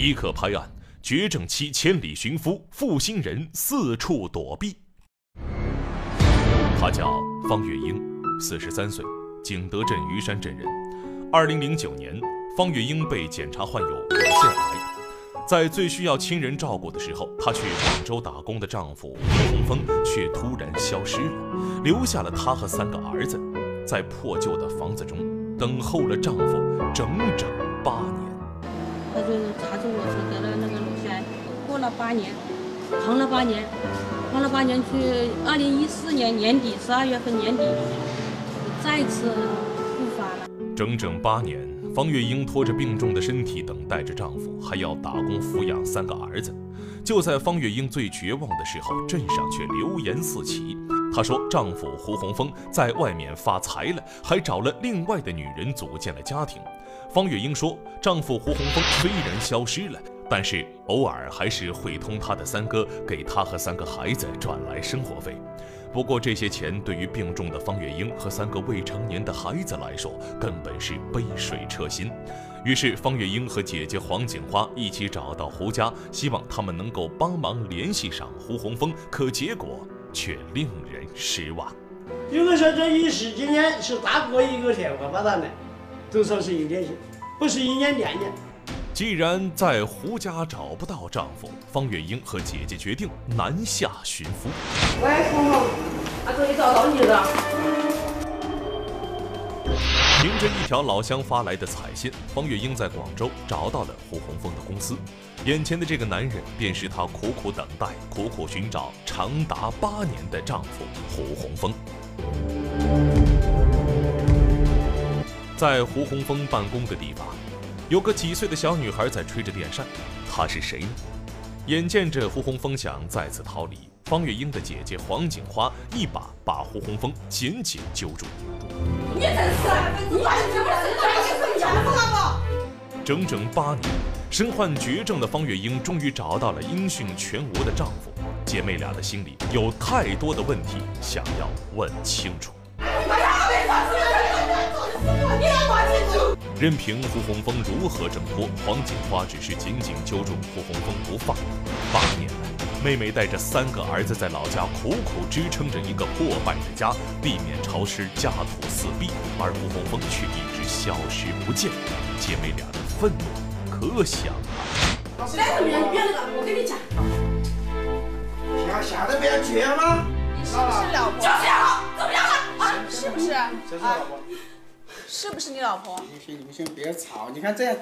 一刻拍案，绝症妻千里寻夫，负心人四处躲避。他叫方月英，四十三岁，景德镇虞山镇人。二零零九年，方月英被检查患有乳腺癌。在最需要亲人照顾的时候，她去广州打工的丈夫胡洪峰却突然消失了，留下了她和三个儿子，在破旧的房子中等候了丈夫整整八年。他就查出我是得了那个乳腺癌，过了八年，扛了八年，扛了八年去，二零一四年年底十二月份年底，再次复发了，整整八年。方月英拖着病重的身体，等待着丈夫，还要打工抚养三个儿子。就在方月英最绝望的时候，镇上却流言四起。她说，丈夫胡洪峰在外面发财了，还找了另外的女人组建了家庭。方月英说，丈夫胡洪峰虽然消失了，但是偶尔还是会通他的三哥给她和三个孩子转来生活费。不过这些钱对于病重的方月英和三个未成年的孩子来说，根本是杯水车薪。于是方月英和姐姐黄锦花一起找到胡家，希望他们能够帮忙联系上胡洪峰。可结果却令人失望。如果说这一十几年是大哥一个电话把他来，都说是有联系，不是一年两年。既然在胡家找不到丈夫，方月英和姐姐决定南下寻夫。喂，聪聪，俺终于找到你了。凭着一条老乡发来的彩信，方月英在广州找到了胡洪峰的公司。眼前的这个男人，便是她苦苦等待、苦苦寻找长达八年的丈夫胡洪峰。在胡洪峰办公的地方。有个几岁的小女孩在吹着电扇，她是谁呢？眼见着胡洪峰想再次逃离，方月英的姐姐黄锦花一把把胡洪峰紧紧揪住。你真是，你把你这么身上给生了不？整整八年，身患绝症的方月英终于找到了音讯全无的丈夫，姐妹俩的心里有太多的问题想要问清楚。任凭胡洪峰如何挣脱，黄锦花只是紧紧揪住胡洪峰不放。八年来，妹妹带着三个儿子在老家苦苦支撑着一个破败的家，避免潮湿，家徒四壁，而吴红峰却一直消失不见。姐妹俩的愤怒可想而知。再怎么样，你别那个，我跟你讲。吓吓得不要这样吗？你是不是老婆？就是要，怎么样了？啊，是不是？这是老婆。是不是你老婆？你先，你们先别吵。你看这样，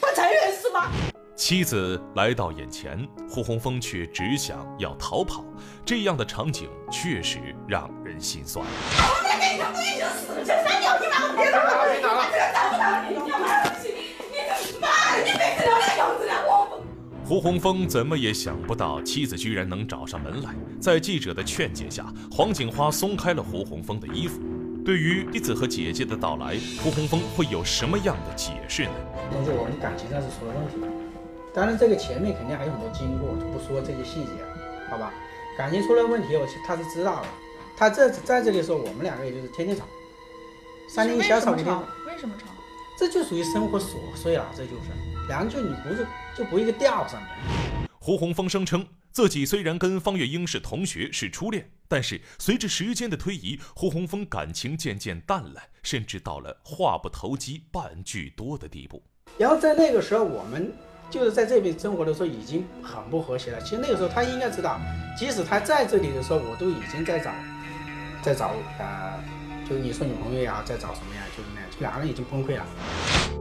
不承认是吗？妻子来到眼前，胡洪峰却只想要逃跑。这样的场景确实让人心酸。我们跟你讲，已经死心塌地，你把我别打了，别打了，这打不打你？你妈的，你妈的，你别这样样子了，胡洪峰怎么也想不到，妻子居然能找上门来。在记者的劝解下，黄锦花松开了胡洪峰的衣服。对于弟子和姐姐的到来，胡洪峰会有什么样的解释呢？但是我们感情上是出了问题，当然这个前面肯定还有很多经过，就不说这些细节了，好吧？感情出了问题，我他是知道的。他这在这里的时候，我们两个也就是天天吵，三天一小吵一天。为什么吵？这就属于生活琐碎了，这就是两个就你不是就不一个调上面。胡洪峰声称自己虽然跟方月英是同学，是初恋。但是随着时间的推移，胡洪峰感情渐渐淡了，甚至到了话不投机半句多的地步。然后在那个时候，我们就是在这边生活的时候已经很不和谐了。其实那个时候他应该知道，即使他在这里的时候，我都已经在找，在找呃，就你说女朋友呀，在找什么呀，就是那两个人已经崩溃了。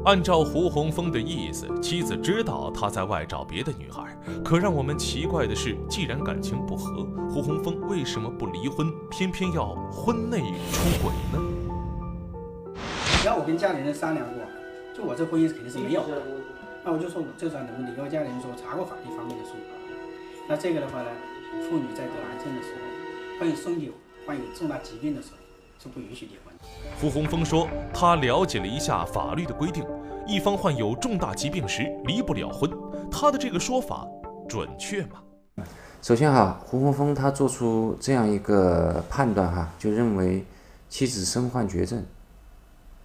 按照胡洪峰的意思，妻子知道他在外找别的女孩。可让我们奇怪的是，既然感情不和，胡洪峰为什么不离婚，偏偏要婚内出轨呢？然后我跟家里人商量过，就我这婚姻肯定是没有的。那我就说我这算能不能离？我家里人说查过法律方面的书。那这个的话呢，妇女在得癌症的时候，患有生瘤、患有重大疾病的时候。是不允许离婚。胡洪峰说，他了解了一下法律的规定，一方患有重大疾病时离不了婚。他的这个说法准确吗？首先哈，胡洪峰他做出这样一个判断哈，就认为妻子身患绝症，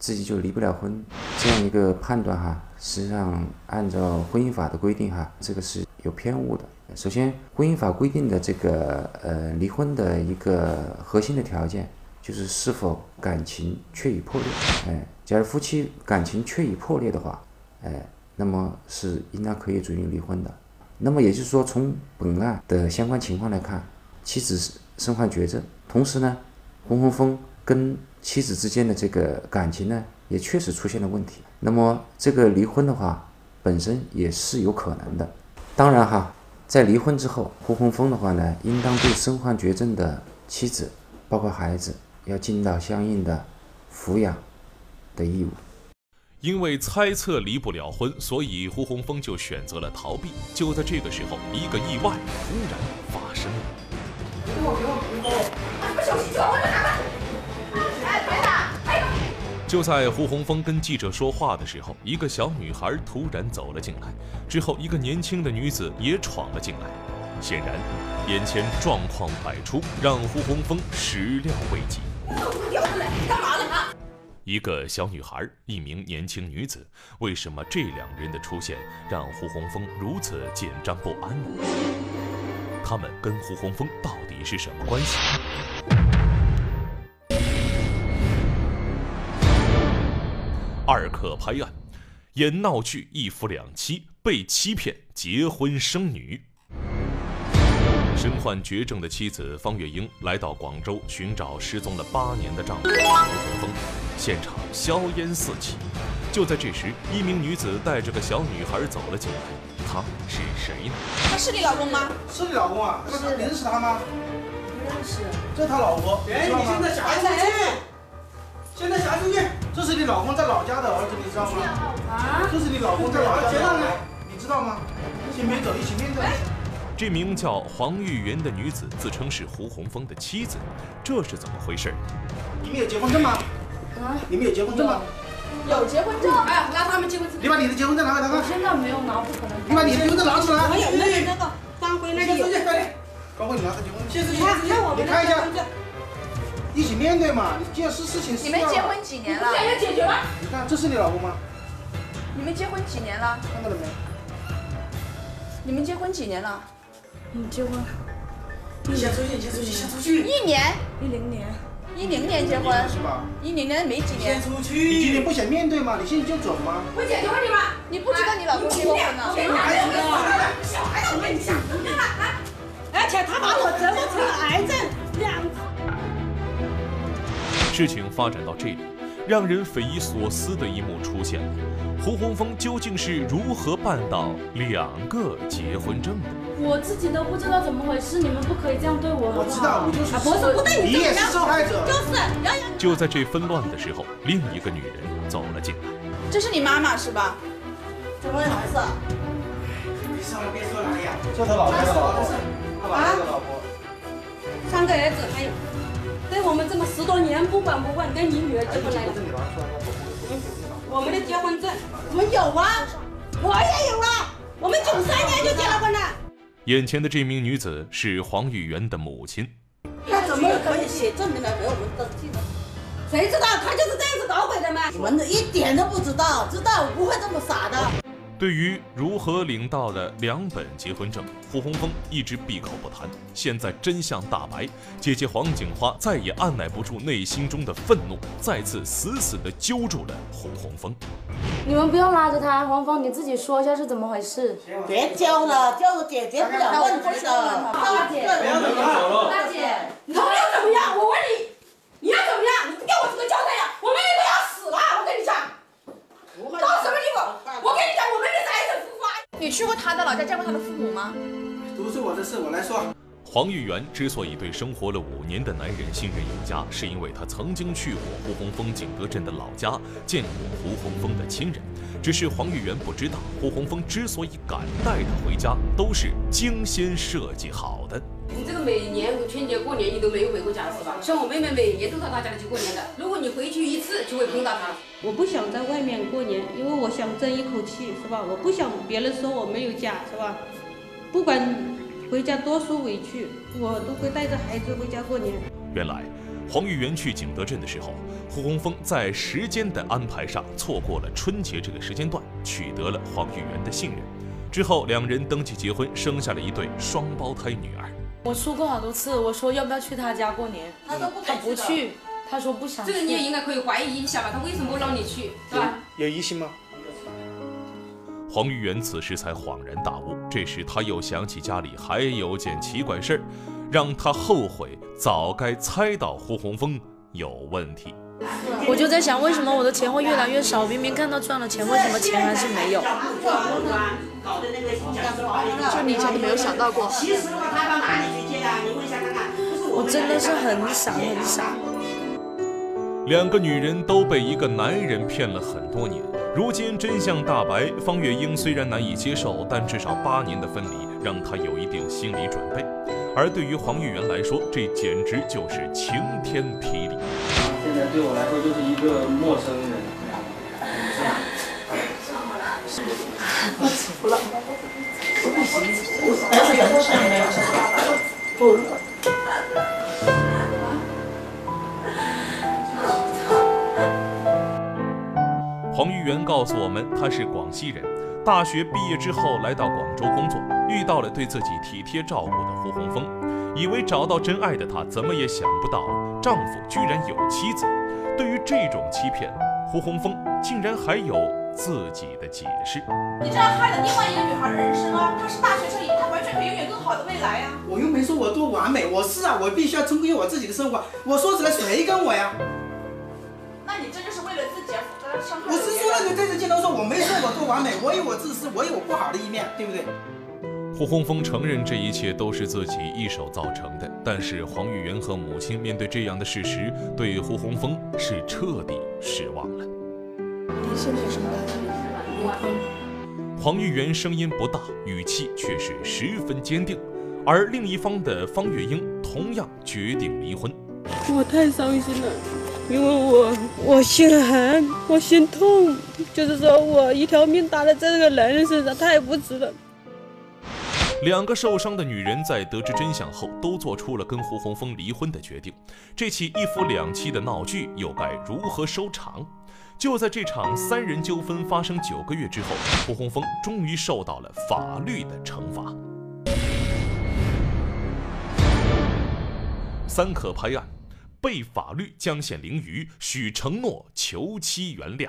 自己就离不了婚，这样一个判断哈实际上按照婚姻法的规定哈，这个是有偏误的。首先，婚姻法规定的这个呃离婚的一个核心的条件就是是否感情确已破裂。哎，假如夫妻感情确已破裂的话，哎，那么是应当可以准予离婚的。那么也就是说，从本案的相关情况来看，妻子身患绝症，同时呢，胡红峰跟妻子之间的这个感情呢，也确实出现了问题。那么这个离婚的话，本身也是有可能的。当然哈，在离婚之后，胡红峰的话呢，应当对身患绝症的妻子，包括孩子，要尽到相应的抚养的义务。因为猜测离不了婚，所以胡红峰就选择了逃避。就在这个时候，一个意外突然发生了。就在胡红峰跟记者说话的时候，一个小女孩突然走了进来，之后一个年轻的女子也闯了进来。显然，眼前状况百出，让胡红峰始料未及。一个小女孩，一名年轻女子，为什么这两人的出现让胡洪峰如此紧张不安呢？他们跟胡洪峰到底是什么关系？二克拍案，演闹剧一夫两妻被欺骗结婚生女。身患绝症的妻子方月英来到广州寻找失踪了八年的丈夫胡洪峰。现场硝烟四起，就在这时，一名女子带着个小女孩走了进来。她是谁呢？她是你老公吗？是你老公啊？是。你认识他吗？不认识。这是他老婆。哎，你现在查出去！现在查出去！这是你老公在老家的儿子，你知道吗？啊？这是你老公在老家的儿子，你知道吗？先别走，一起面对。这名叫黄玉云的女子自称是胡洪峰的妻子，这是怎么回事？你们有结婚证吗？啊！你们有结婚证吗？有结婚证。哎，拿他们结婚证。你把你的结婚证拿给他看。现在没有拿，不可能。你把你的结婚证拿出来。我有那个那个方辉那里有。方辉，你拿个结婚证。你看，你看我们的结婚证。一起面对嘛，你既然是事情是，你们结婚几年了？想要解决吗。你看，这是你老公吗？你们结婚几年了？看到了没？你们结婚几年了？你结婚。先出去，先出去，先出去。一年。一零年。一零年结婚是吧？一零年没几年。先出去！你今天不想面对吗？你现在就走吗？我解决问题吗？你不知道你老公结过婚呢？小孩子，小孩子，我跟你讲，而且他把我折磨成了癌症，两次。事情发展到这里，让人匪夷所思的一幕出现了：胡洪峰究竟是如何办到两个结婚证的？我自己都不知道怎么回事，你们不可以这样对我，我知道，我就是，不是不对，你也是受害者，就是。就在这纷乱的时候，另一个女人走了进来。这是你妈妈是吧？怎么回事？别说了，别说了，哎呀，这他老婆的老婆，他老婆的老婆。三个儿子还有，对我们这么十多年不管不问，跟你女儿结婚来了。我们的结婚证，我们有啊，我也有啊。我们九三年。眼前的这名女子是黄玉媛的母亲。那怎么可以写证明来给我们登记呢。谁知道她就是这样子搞鬼的吗？你们一点都不知道，知道我不会这么傻的。对于如何领到的两本结婚证，胡洪峰一直闭口不谈。现在真相大白，姐姐黄景花再也按耐不住内心中的愤怒，再次死死地揪住了胡洪峰。你们不用拉着他，黄峰，你自己说一下是怎么回事。别揪了，揪了解决不了问题的。大姐，大姐，你要怎么样？我问你，你要怎么样？你给我这个交代呀！我们都要死了，我跟你讲。到什么地步？我跟你讲，我们的孩子复发。你去过他的老家见过他的父母吗？都是我的事，我来说。黄玉元之所以对生活了五年的男人信任有加，是因为他曾经去过胡洪峰景德镇的老家，见过胡洪峰的亲人。只是黄玉元不知道，胡洪峰之所以敢带他回家，都是精心设计好的。你这个每年春节过年你都没有回过家是吧？像我妹妹每年都到他家里去过年的。如果你回去一次，就会碰到她。我不想在外面过年，因为我想争一口气是吧？我不想别人说我没有家是吧？不管。回家多受委屈，我都会带着孩子回家过年。原来，黄玉元去景德镇的时候，胡洪峰在时间的安排上错过了春节这个时间段，取得了黄玉元的信任。之后，两人登记结婚，生下了一对双胞胎女儿。我说过好多次，我说要不要去他家过年，他都不他不去，他说不想。这个你也应该可以怀疑一下吧，他为什么不让你去，是吧？有疑心吗？黄玉元此时才恍然大悟，这时他又想起家里还有件奇怪事儿，让他后悔早该猜到胡洪峰有问题。我就在想，为什么我的钱会越来越少？明明看到赚了钱，为什么钱还是没有？就你以前都没有想到过。我真的是很傻很傻。两个女人都被一个男人骗了很多年，如今真相大白，方月英虽然难以接受，但至少八年的分离让她有一定心理准备。而对于黄玉元来说，这简直就是晴天霹雳。现在对我来说就是一个陌生人。我服了。黄玉元告诉我们，他是广西人，大学毕业之后来到广州工作，遇到了对自己体贴照顾的胡洪峰，以为找到真爱的她，怎么也想不到丈夫居然有妻子。对于这种欺骗，胡洪峰竟然还有自己的解释。你这样害了另外一个女孩的人生啊！她是大学生，她完全可以拥有更好的未来啊！我又没说我多完美，我是啊，我必须要充实我自己的生活。我说出来，谁跟我呀？我是说了，你这次镜头说，我没说我多完美，我有我自私，我有我不好的一面，对不对？胡洪峰承认这一切都是自己一手造成的，但是黄玉元和母亲面对这样的事实，对胡洪峰是彻底失望了。你现在有什么。黄玉元声音不大，语气却是十分坚定，而另一方的方月英同样决定离婚。我太伤心了，因为我我心寒，我心痛，就是说我一条命搭在这个男人身上，太不值了。两个受伤的女人在得知真相后，都做出了跟胡洪峰离婚的决定。这起一夫两妻的闹剧又该如何收场？就在这场三人纠纷发生九个月之后，胡洪峰终于受到了法律的惩罚。三可拍案，被法律将陷囹圄，许承诺求妻原谅。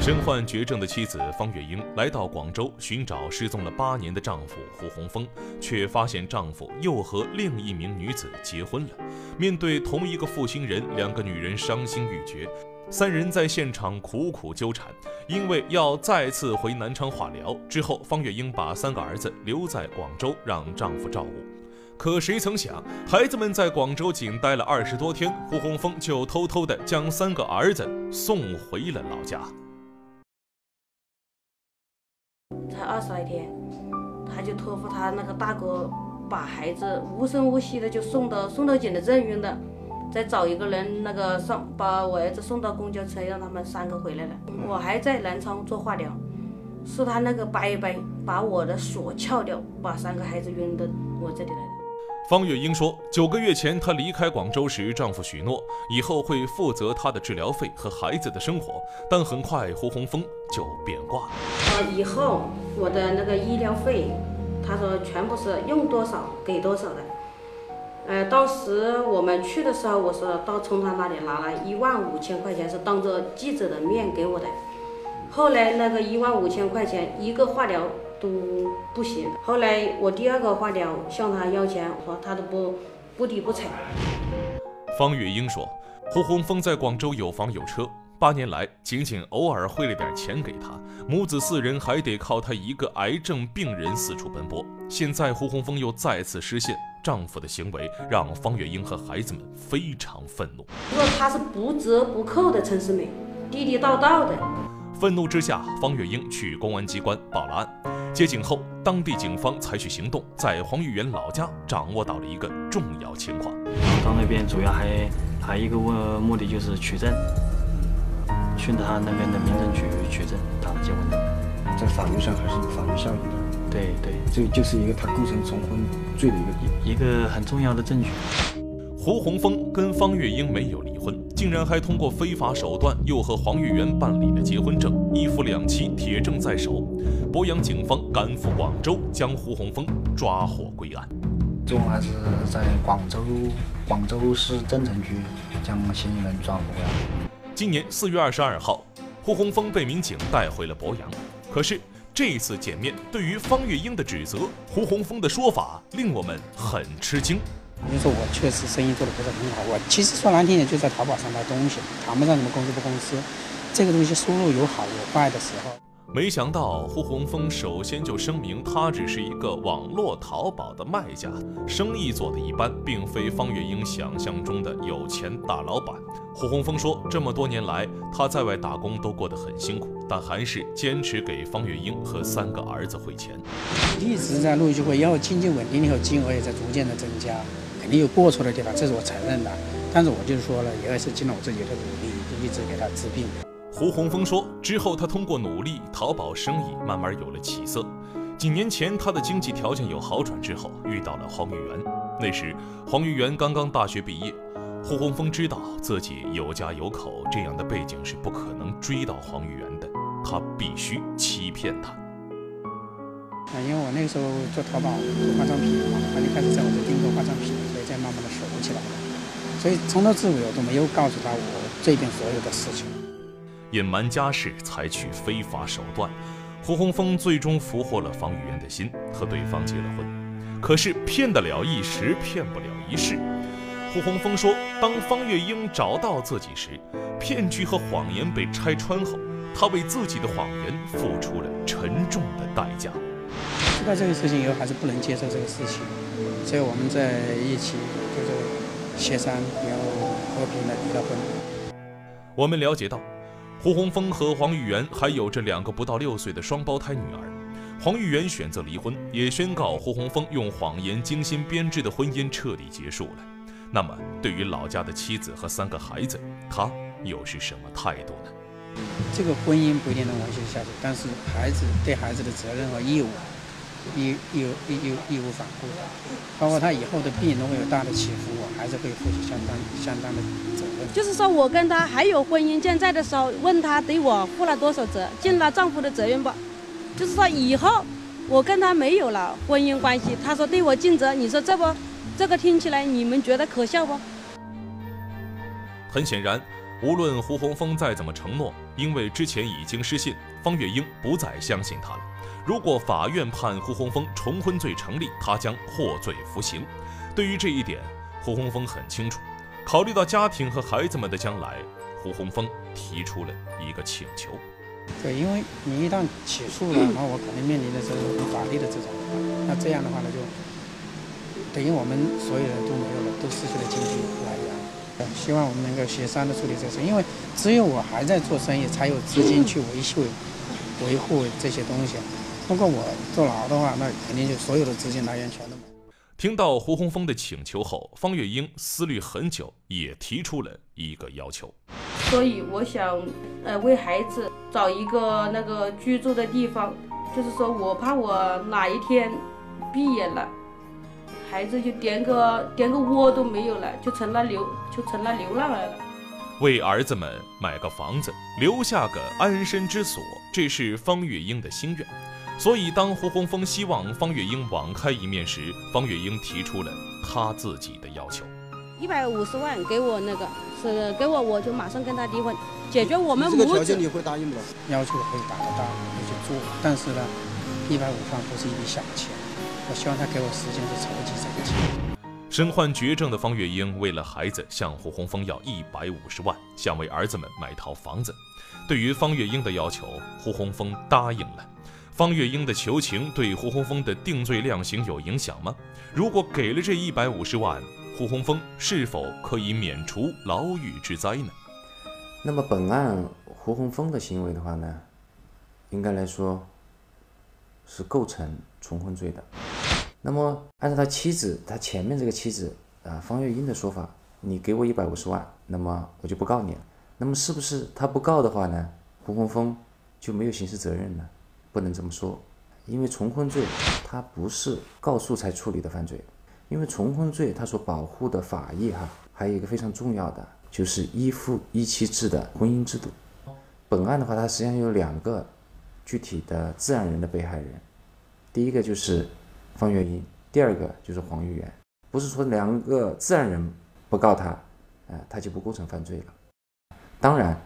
身患绝症的妻子方月英来到广州寻找失踪了八年的丈夫胡洪峰，却发现丈夫又和另一名女子结婚了。面对同一个负心人，两个女人伤心欲绝。三人在现场苦苦纠缠，因为要再次回南昌化疗。之后，方月英把三个儿子留在广州，让丈夫照顾。可谁曾想，孩子们在广州仅待了二十多天，胡洪峰就偷偷地将三个儿子送回了老家。才二十来天，他就托付他那个大哥把孩子无声无息的就送到送到景德镇运的，再找一个人那个上把我儿子送到公交车，让他们三个回来了。我还在南昌做化疗，是他那个伯伯把我的锁撬掉，把三个孩子运到我这里来的。方月英说，九个月前她离开广州时，丈夫许诺以后会负责她的治疗费和孩子的生活，但很快胡洪峰就变卦了。啊，以后我的那个医疗费，他说全部是用多少给多少的。呃，当时我们去的时候，我是到从他那里拿了一万五千块钱，是当着记者的面给我的。后来那个一万五千块钱一个化疗都不行，后来我第二个化疗向他要钱，我说他都不不理不睬。方月英说，胡洪峰在广州有房有车，八年来仅仅偶尔汇了点钱给他，母子四人还得靠他一个癌症病人四处奔波。现在胡洪峰又再次失信，丈夫的行为让方月英和孩子们非常愤怒。说他是不折不扣的陈世美，地地道道的。愤怒之下，方月英去公安机关报了案。接警后，当地警方采取行动，在黄玉元老家掌握到了一个重要情况。到那边主要还还一个目目的就是取证，循着他那边的民政局取证，他们结婚证。在法律上还是有法律效应的。对对，这就是一个他构成重婚罪的一个一个很重要的证据。胡洪峰跟方月英没有离婚，竟然还通过非法手段又和黄玉元办理了结婚证，一夫两妻，铁证在手。博阳警方赶赴广州，将胡洪峰抓获归案。最终还是在广州广州市增城区将嫌疑人抓获归案。今年四月二十二号，胡洪峰被民警带回了博阳。可是这次见面，对于方月英的指责，胡洪峰的说法令我们很吃惊。你说我确实生意做得不是很好，我其实说难听点就在淘宝上卖东西，谈不上什么公司不公司。这个东西收入有好有坏的时候。没想到胡洪峰首先就声明，他只是一个网络淘宝的卖家，生意做得一般，并非方月英想象中的有钱大老板。胡洪峰说，这么多年来他在外打工都过得很辛苦，但还是坚持给方月英和三个儿子汇钱。一直在陆续汇，然后经济稳定以后，金额也在逐渐的增加。肯定有过错的地方，这是我承认的。但是我就是说了，也是尽了我自己的努力，就一直给他治病。胡洪峰说，之后他通过努力，淘宝生意慢慢有了起色。几年前，他的经济条件有好转之后，遇到了黄玉元。那时，黄玉元刚刚大学毕业。胡洪峰知道自己有家有口，这样的背景是不可能追到黄玉元的，他必须欺骗他。啊，因为我那个时候做淘宝做化妆品嘛，他就开始在我这订购化妆品，再慢慢的熟起来了。所以从头至尾我都没有告诉他我这边所有的事情。隐瞒家事，采取非法手段，胡洪峰最终俘获了方玉元的心，和对方结了婚。可是骗得了一时，骗不了一世。胡洪峰说，当方月英找到自己时，骗局和谎言被拆穿后，他为自己的谎言付出了沉重的代价。知道这个事情以后，还是不能接受这个事情，所以我们在一起就是协商，然后和平的离了婚。我们了解到，胡洪峰和黄玉元还有着两个不到六岁的双胞胎女儿。黄玉元选择离婚，也宣告胡洪峰用谎言精心编织的婚姻彻底结束了。那么，对于老家的妻子和三个孩子，他又是什么态度呢？这个婚姻不一定能维持下去，但是孩子对孩子的责任和义务。义义义义义无反顾的，包括他以后的病如果有大的起伏，我还是会负起相当相当的责任。就是说我跟他还有婚姻健在的时候，问他对我负了多少责，尽了丈夫的责任不？就是说以后我跟他没有了婚姻关系，他说对我尽责，你说这不，这个听起来你们觉得可笑不？很显然，无论胡洪峰再怎么承诺，因为之前已经失信，方月英不再相信他了。如果法院判胡红峰重婚罪成立，他将获罪服刑。对于这一点，胡红峰很清楚。考虑到家庭和孩子们的将来，胡红峰提出了一个请求。对，因为你一旦起诉了，那我肯定面临的是法律的这种。那这样的话呢，就等于我们所有人都没有了，都失去了经济来源。希望我们能够协商的处理这事，因为只有我还在做生意，才有资金去维修、维护这些东西。如果我坐牢的话，那肯定就所有的资金来源全都没。听到胡洪峰的请求后，方月英思虑很久，也提出了一个要求。所以我想，呃，为孩子找一个那个居住的地方，就是说我怕我哪一天闭眼了，孩子就连个连个窝都没有了，就成了流就成了流浪儿了。为儿子们买个房子，留下个安身之所，这是方月英的心愿。所以，当胡红峰希望方月英网开一面时，方月英提出了他自己的要求：一百五十万给我那个，是给我，我就马上跟他离婚，解决我们母子。这个条件你会答应吗？要求我可以达得到，我就做。但是呢，一百五十万不是一笔小钱，我希望他给我时间去筹集这个钱。身患绝症的方月英为了孩子向胡红峰要一百五十万，想为儿子们买套房子。对于方月英的要求，胡红峰答应了。方月英的求情对胡红峰的定罪量刑有影响吗？如果给了这一百五十万，胡红峰是否可以免除牢狱之灾呢？那么本案胡红峰的行为的话呢，应该来说是构成重婚罪的。那么按照他妻子，他前面这个妻子啊方月英的说法，你给我一百五十万，那么我就不告你了。那么是不是他不告的话呢，胡红峰就没有刑事责任呢？不能这么说，因为重婚罪它不是告诉才处理的犯罪，因为重婚罪它所保护的法益哈，还有一个非常重要的，就是一夫一妻制的婚姻制度。本案的话，它实际上有两个具体的自然人的被害人，第一个就是方月英，第二个就是黄玉元。不是说两个自然人不告他，呃，他就不构成犯罪了。当然，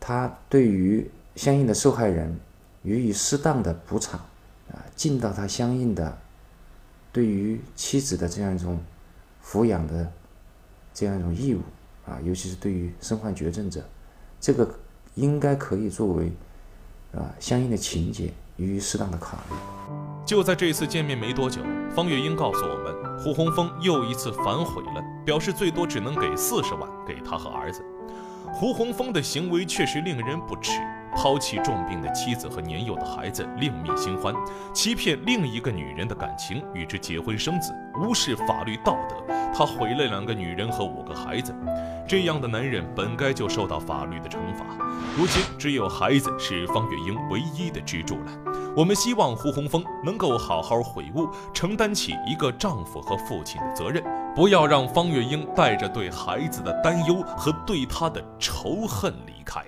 他对于相应的受害人予以适当的补偿，啊，尽到他相应的对于妻子的这样一种抚养的这样一种义务，啊，尤其是对于身患绝症者，这个应该可以作为啊相应的情节予以适当的考虑。就在这次见面没多久，方月英告诉我们。胡洪峰又一次反悔了，表示最多只能给四十万给他和儿子。胡洪峰的行为确实令人不齿，抛弃重病的妻子和年幼的孩子，另觅新欢，欺骗另一个女人的感情，与之结婚生子，无视法律道德。他毁了两个女人和五个孩子，这样的男人本该就受到法律的惩罚。如今只有孩子是方月英唯一的支柱了。我们希望胡洪峰能够好好悔悟，承担起一个丈夫和父亲的责任，不要让方月英带着对孩子的担忧和对他的仇恨离开。